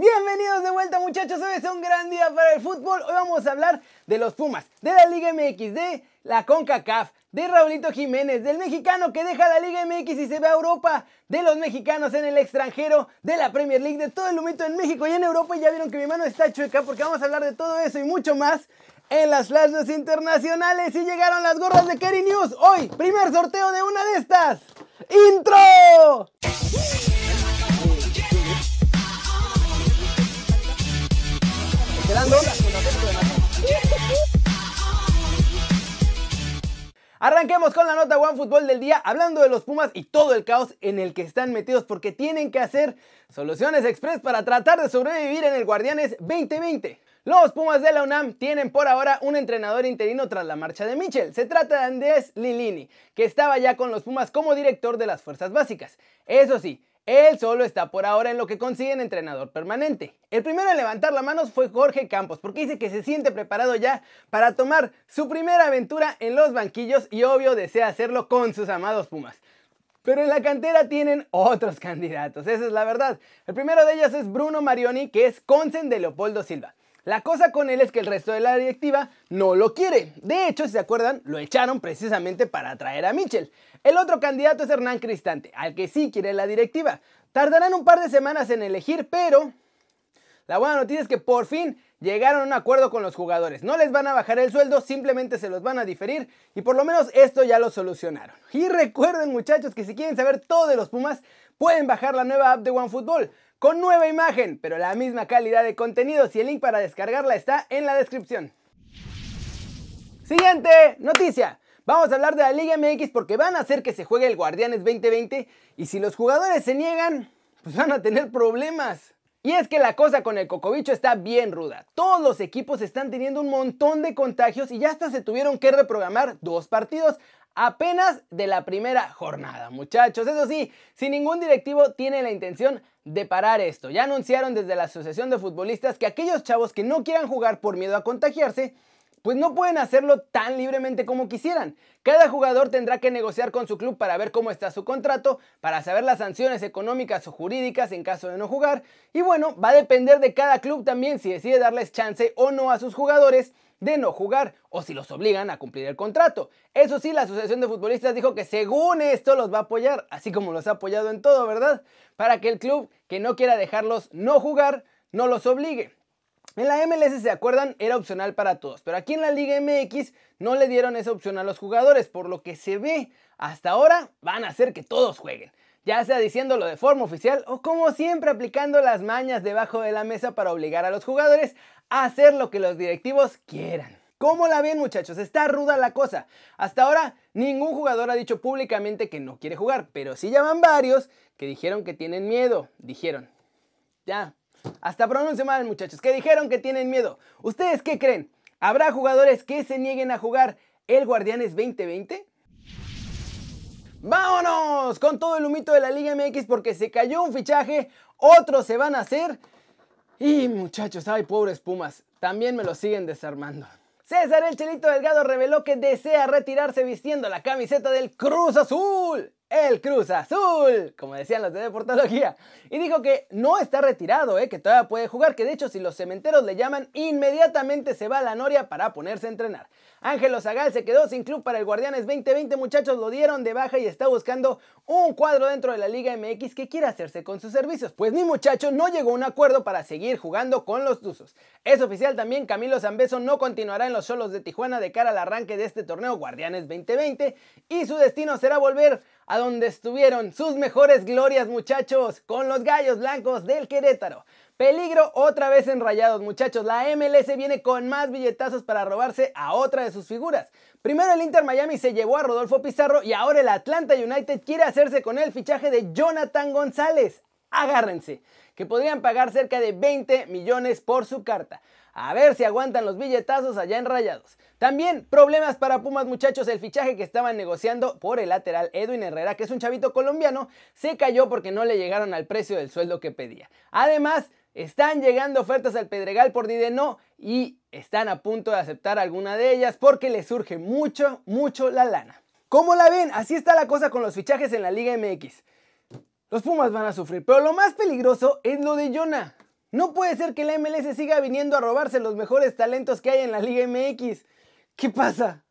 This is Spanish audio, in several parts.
Bienvenidos de vuelta muchachos, hoy es un gran día para el fútbol. Hoy vamos a hablar de los Pumas, de la Liga MX, de la CONCACAF, de Raulito Jiménez, del mexicano que deja la Liga MX y se va a Europa, de los mexicanos en el extranjero, de la Premier League, de todo el humito en México y en Europa. Y ya vieron que mi mano está chueca porque vamos a hablar de todo eso y mucho más en las flashes internacionales. Y llegaron las gorras de Kerry News. Hoy, primer sorteo de una de estas. ¡Intro! Arranquemos con la nota One Fútbol del día, hablando de los Pumas y todo el caos en el que están metidos porque tienen que hacer soluciones express para tratar de sobrevivir en el Guardianes 2020. Los Pumas de la UNAM tienen por ahora un entrenador interino tras la marcha de Mitchell. Se trata de Andrés Lilini, que estaba ya con los Pumas como director de las fuerzas básicas. Eso sí, él solo está por ahora en lo que consiguen entrenador permanente. El primero en levantar la mano fue Jorge Campos, porque dice que se siente preparado ya para tomar su primera aventura en los banquillos y obvio desea hacerlo con sus amados Pumas. Pero en la cantera tienen otros candidatos, esa es la verdad. El primero de ellos es Bruno Marioni, que es consen de Leopoldo Silva. La cosa con él es que el resto de la directiva no lo quiere. De hecho, si se acuerdan, lo echaron precisamente para atraer a Mitchell. El otro candidato es Hernán Cristante, al que sí quiere la directiva. Tardarán un par de semanas en elegir, pero la buena noticia es que por fin llegaron a un acuerdo con los jugadores. No les van a bajar el sueldo, simplemente se los van a diferir y por lo menos esto ya lo solucionaron. Y recuerden muchachos que si quieren saber todo de los Pumas, pueden bajar la nueva app de OneFootball con nueva imagen, pero la misma calidad de contenidos y el link para descargarla está en la descripción. Siguiente noticia. Vamos a hablar de la Liga MX porque van a hacer que se juegue el Guardianes 2020 y si los jugadores se niegan, pues van a tener problemas. Y es que la cosa con el cocobicho está bien ruda. Todos los equipos están teniendo un montón de contagios y ya hasta se tuvieron que reprogramar dos partidos apenas de la primera jornada, muchachos. Eso sí, si ningún directivo tiene la intención de parar esto. Ya anunciaron desde la Asociación de Futbolistas que aquellos chavos que no quieran jugar por miedo a contagiarse, pues no pueden hacerlo tan libremente como quisieran. Cada jugador tendrá que negociar con su club para ver cómo está su contrato, para saber las sanciones económicas o jurídicas en caso de no jugar. Y bueno, va a depender de cada club también si decide darles chance o no a sus jugadores de no jugar o si los obligan a cumplir el contrato. Eso sí, la Asociación de Futbolistas dijo que según esto los va a apoyar, así como los ha apoyado en todo, ¿verdad? Para que el club que no quiera dejarlos no jugar, no los obligue. En la MLS, ¿se acuerdan? Era opcional para todos, pero aquí en la Liga MX no le dieron esa opción a los jugadores, por lo que se ve hasta ahora van a hacer que todos jueguen ya sea diciéndolo de forma oficial o como siempre aplicando las mañas debajo de la mesa para obligar a los jugadores hacer lo que los directivos quieran. ¿Cómo la ven muchachos? Está ruda la cosa. Hasta ahora ningún jugador ha dicho públicamente que no quiere jugar, pero sí llaman varios que dijeron que tienen miedo. Dijeron. Ya. Hasta pronuncio mal muchachos, que dijeron que tienen miedo. ¿Ustedes qué creen? ¿Habrá jugadores que se nieguen a jugar el Guardianes 2020? Vámonos con todo el humito de la Liga MX porque se cayó un fichaje, otros se van a hacer. Y muchachos, ay, pobres Pumas, también me lo siguen desarmando. César el Chelito Delgado reveló que desea retirarse vistiendo la camiseta del Cruz Azul el Cruz Azul, como decían los de Deportología. Y dijo que no está retirado, eh, que todavía puede jugar, que de hecho si los cementeros le llaman, inmediatamente se va a la Noria para ponerse a entrenar. Ángelo Zagal se quedó sin club para el Guardianes 2020, muchachos, lo dieron de baja y está buscando un cuadro dentro de la Liga MX que quiera hacerse con sus servicios. Pues mi muchacho no llegó a un acuerdo para seguir jugando con los Tuzos. Es oficial también, Camilo Zambeso no continuará en los solos de Tijuana de cara al arranque de este torneo Guardianes 2020 y su destino será volver a donde estuvieron sus mejores glorias muchachos, con los gallos blancos del Querétaro. Peligro otra vez en rayados muchachos, la MLS viene con más billetazos para robarse a otra de sus figuras. Primero el Inter Miami se llevó a Rodolfo Pizarro y ahora el Atlanta United quiere hacerse con el fichaje de Jonathan González. Agárrense, que podrían pagar cerca de 20 millones por su carta. A ver si aguantan los billetazos allá en Rayados. También problemas para Pumas muchachos, el fichaje que estaban negociando por el lateral Edwin Herrera, que es un chavito colombiano, se cayó porque no le llegaron al precio del sueldo que pedía. Además, están llegando ofertas al Pedregal por Dideno y están a punto de aceptar alguna de ellas porque les surge mucho, mucho la lana. ¿Cómo la ven? Así está la cosa con los fichajes en la Liga MX. Los Pumas van a sufrir, pero lo más peligroso es lo de Jonah. No puede ser que la MLS siga viniendo a robarse los mejores talentos que hay en la Liga MX. ¿Qué pasa?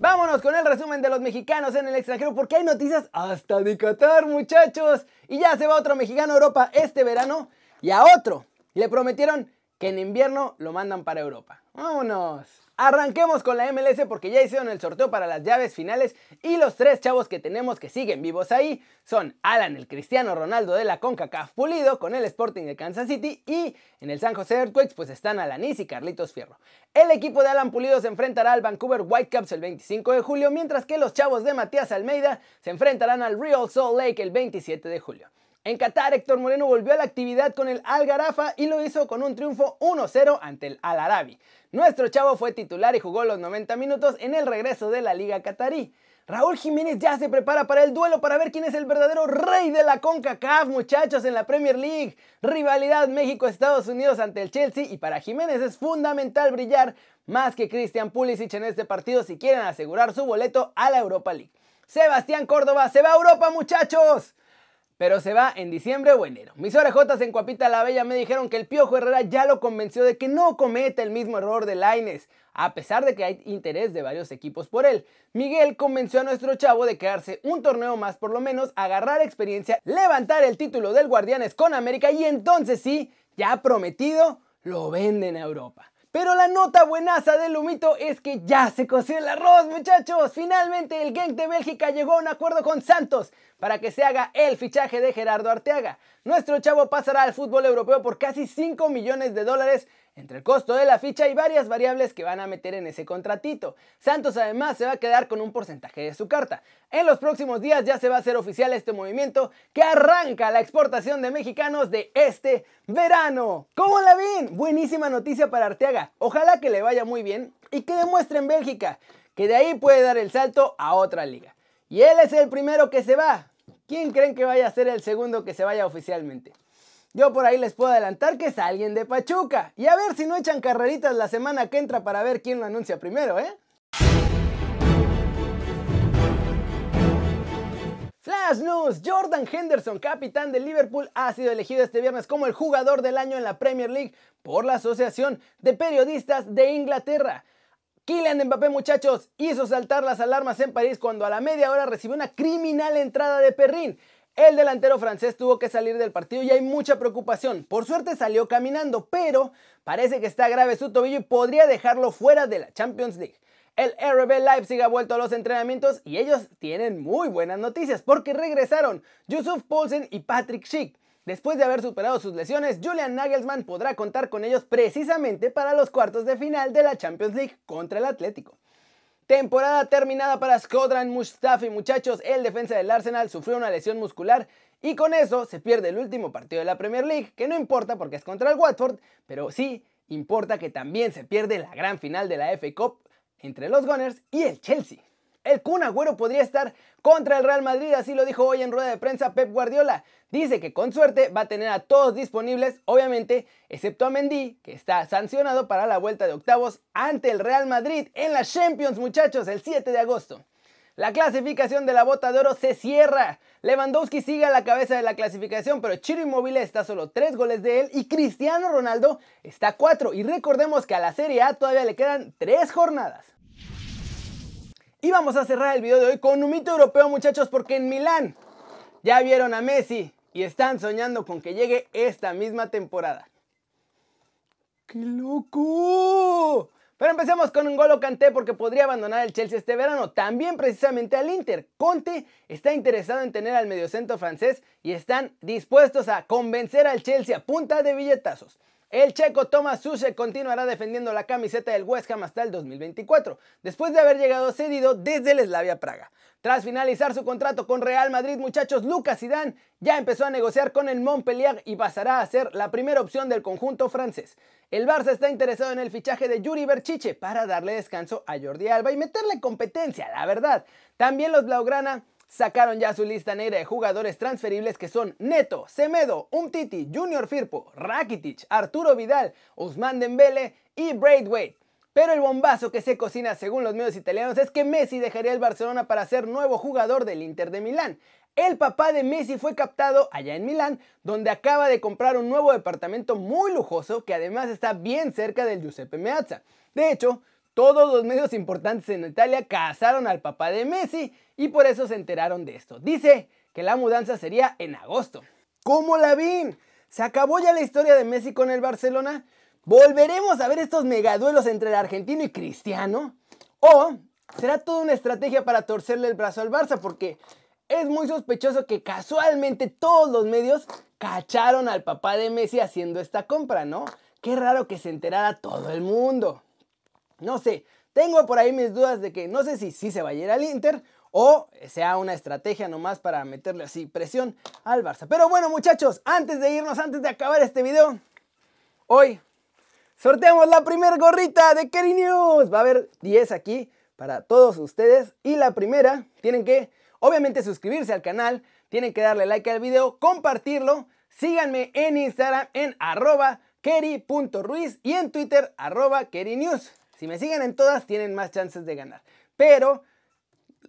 Vámonos con el resumen de los mexicanos en el extranjero porque hay noticias hasta de Qatar, muchachos. Y ya se va otro mexicano a Europa este verano y a otro. Le prometieron que en invierno lo mandan para Europa. Vámonos. Arranquemos con la MLS porque ya hicieron el sorteo para las llaves finales y los tres chavos que tenemos que siguen vivos ahí son Alan, el Cristiano Ronaldo de la CONCACAF Pulido con el Sporting de Kansas City y en el San José Earthquakes pues están Alanis y Carlitos Fierro. El equipo de Alan Pulido se enfrentará al Vancouver Whitecaps el 25 de julio mientras que los chavos de Matías Almeida se enfrentarán al Real Salt Lake el 27 de julio. En Qatar, Héctor Moreno volvió a la actividad con el Al Garafa y lo hizo con un triunfo 1-0 ante el Al Arabi. Nuestro chavo fue titular y jugó los 90 minutos en el regreso de la Liga Qatarí. Raúl Jiménez ya se prepara para el duelo para ver quién es el verdadero rey de la CONCACAF, muchachos, en la Premier League. Rivalidad México-Estados Unidos ante el Chelsea y para Jiménez es fundamental brillar más que Christian Pulisic en este partido si quieren asegurar su boleto a la Europa League. Sebastián Córdoba se va a Europa, muchachos pero se va en diciembre o enero. Mis orejotas en Cuapita la Bella me dijeron que el Piojo Herrera ya lo convenció de que no cometa el mismo error de Laines, a pesar de que hay interés de varios equipos por él. Miguel convenció a nuestro chavo de quedarse un torneo más por lo menos, agarrar experiencia, levantar el título del Guardianes con América y entonces sí, ya prometido, lo venden a Europa. Pero la nota buenaza del humito es que ya se coció el arroz, muchachos. Finalmente el Genk de Bélgica llegó a un acuerdo con Santos para que se haga el fichaje de Gerardo Arteaga. Nuestro chavo pasará al fútbol europeo por casi 5 millones de dólares entre el costo de la ficha y varias variables que van a meter en ese contratito. Santos además se va a quedar con un porcentaje de su carta. En los próximos días ya se va a hacer oficial este movimiento que arranca la exportación de mexicanos de este verano. ¿Cómo la ven? Buenísima noticia para Arteaga. Ojalá que le vaya muy bien y que demuestre en Bélgica que de ahí puede dar el salto a otra liga. Y él es el primero que se va. ¿Quién creen que vaya a ser el segundo que se vaya oficialmente? Yo por ahí les puedo adelantar que es alguien de Pachuca. Y a ver si no echan carreritas la semana que entra para ver quién lo anuncia primero, ¿eh? Flash News, Jordan Henderson, capitán de Liverpool, ha sido elegido este viernes como el jugador del año en la Premier League por la Asociación de Periodistas de Inglaterra. Kylian Mbappé, muchachos, hizo saltar las alarmas en París cuando a la media hora recibió una criminal entrada de Perrin. El delantero francés tuvo que salir del partido y hay mucha preocupación. Por suerte salió caminando, pero parece que está grave su tobillo y podría dejarlo fuera de la Champions League. El RB Leipzig ha vuelto a los entrenamientos y ellos tienen muy buenas noticias porque regresaron Yusuf Poulsen y Patrick Schick. Después de haber superado sus lesiones, Julian Nagelsmann podrá contar con ellos precisamente para los cuartos de final de la Champions League contra el Atlético. Temporada terminada para Skodran Mustafi, muchachos. El defensa del Arsenal sufrió una lesión muscular y con eso se pierde el último partido de la Premier League, que no importa porque es contra el Watford, pero sí importa que también se pierde la gran final de la FA Cup entre los Gunners y el Chelsea. El Kun Agüero podría estar contra el Real Madrid, así lo dijo hoy en rueda de prensa Pep Guardiola. Dice que con suerte va a tener a todos disponibles, obviamente, excepto a Mendy, que está sancionado para la vuelta de octavos ante el Real Madrid en la Champions, muchachos, el 7 de agosto. La clasificación de la bota de oro se cierra. Lewandowski sigue a la cabeza de la clasificación, pero Chiro Immobile está solo 3 goles de él y Cristiano Ronaldo está 4. Y recordemos que a la Serie A todavía le quedan 3 jornadas. Y vamos a cerrar el video de hoy con un mito europeo muchachos porque en Milán ya vieron a Messi y están soñando con que llegue esta misma temporada. ¡Qué loco! Pero empecemos con un golo Kanté porque podría abandonar el Chelsea este verano, también precisamente al Inter. Conte está interesado en tener al mediocentro francés y están dispuestos a convencer al Chelsea a punta de billetazos. El checo Thomas Suche continuará defendiendo la camiseta del West Ham hasta el 2024, después de haber llegado cedido desde el Slavia Praga. Tras finalizar su contrato con Real Madrid, muchachos, Lucas Zidane ya empezó a negociar con el Montpellier y pasará a ser la primera opción del conjunto francés. El Barça está interesado en el fichaje de Yuri Berchiche para darle descanso a Jordi Alba y meterle competencia, la verdad. También los Blaugrana sacaron ya su lista negra de jugadores transferibles que son Neto, Semedo, Umtiti, Junior Firpo, Rakitic, Arturo Vidal, Usman Dembele y Braithwaite. Pero el bombazo que se cocina según los medios italianos es que Messi dejaría el Barcelona para ser nuevo jugador del Inter de Milán. el papá de Messi fue captado allá en Milán, donde acaba de comprar un nuevo departamento muy lujoso que además está bien cerca del Giuseppe Meazza. De hecho, todos los medios importantes en Italia cazaron al papá de Messi y por eso se enteraron de esto. Dice que la mudanza sería en agosto. ¿Cómo la ven? ¿Se acabó ya la historia de Messi con el Barcelona? ¿Volveremos a ver estos megaduelos entre el argentino y Cristiano? ¿O será toda una estrategia para torcerle el brazo al Barça? Porque es muy sospechoso que casualmente todos los medios cacharon al papá de Messi haciendo esta compra, ¿no? Qué raro que se enterara todo el mundo. No sé, tengo por ahí mis dudas de que no sé si sí se va a ir al Inter o sea una estrategia nomás para meterle así presión al Barça. Pero bueno muchachos, antes de irnos, antes de acabar este video, hoy sorteamos la primera gorrita de Kerry News. Va a haber 10 aquí para todos ustedes y la primera tienen que obviamente suscribirse al canal, tienen que darle like al video, compartirlo, síganme en Instagram en arroba keri.ruiz y en Twitter arroba. Si me siguen en todas tienen más chances de ganar. Pero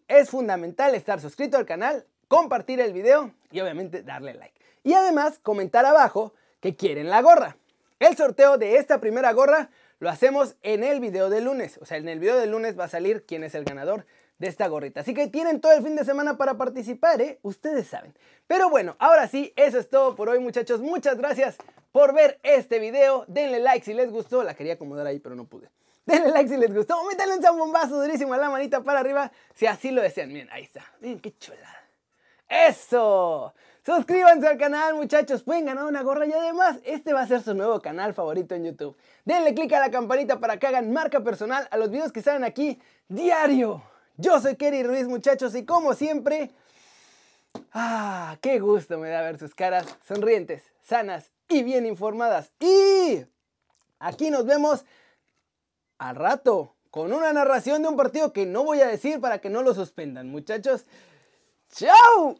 es fundamental estar suscrito al canal, compartir el video y obviamente darle like. Y además comentar abajo que quieren la gorra. El sorteo de esta primera gorra lo hacemos en el video de lunes. O sea, en el video de lunes va a salir quién es el ganador de esta gorrita. Así que tienen todo el fin de semana para participar, ¿eh? Ustedes saben. Pero bueno, ahora sí, eso es todo por hoy, muchachos. Muchas gracias por ver este video. Denle like si les gustó. La quería acomodar ahí, pero no pude. Denle like si les gustó. Métanle un zambombazo durísimo a la manita para arriba si así lo desean. Miren, ahí está. Miren qué chulada. ¡Eso! Suscríbanse al canal muchachos, pueden ganar una gorra y además este va a ser su nuevo canal favorito en YouTube. Denle click a la campanita para que hagan marca personal a los videos que salen aquí diario. Yo soy Kerry Ruiz muchachos y como siempre, ah, qué gusto me da ver sus caras sonrientes, sanas y bien informadas. Y aquí nos vemos al rato con una narración de un partido que no voy a decir para que no lo suspendan, muchachos. ¡Chao!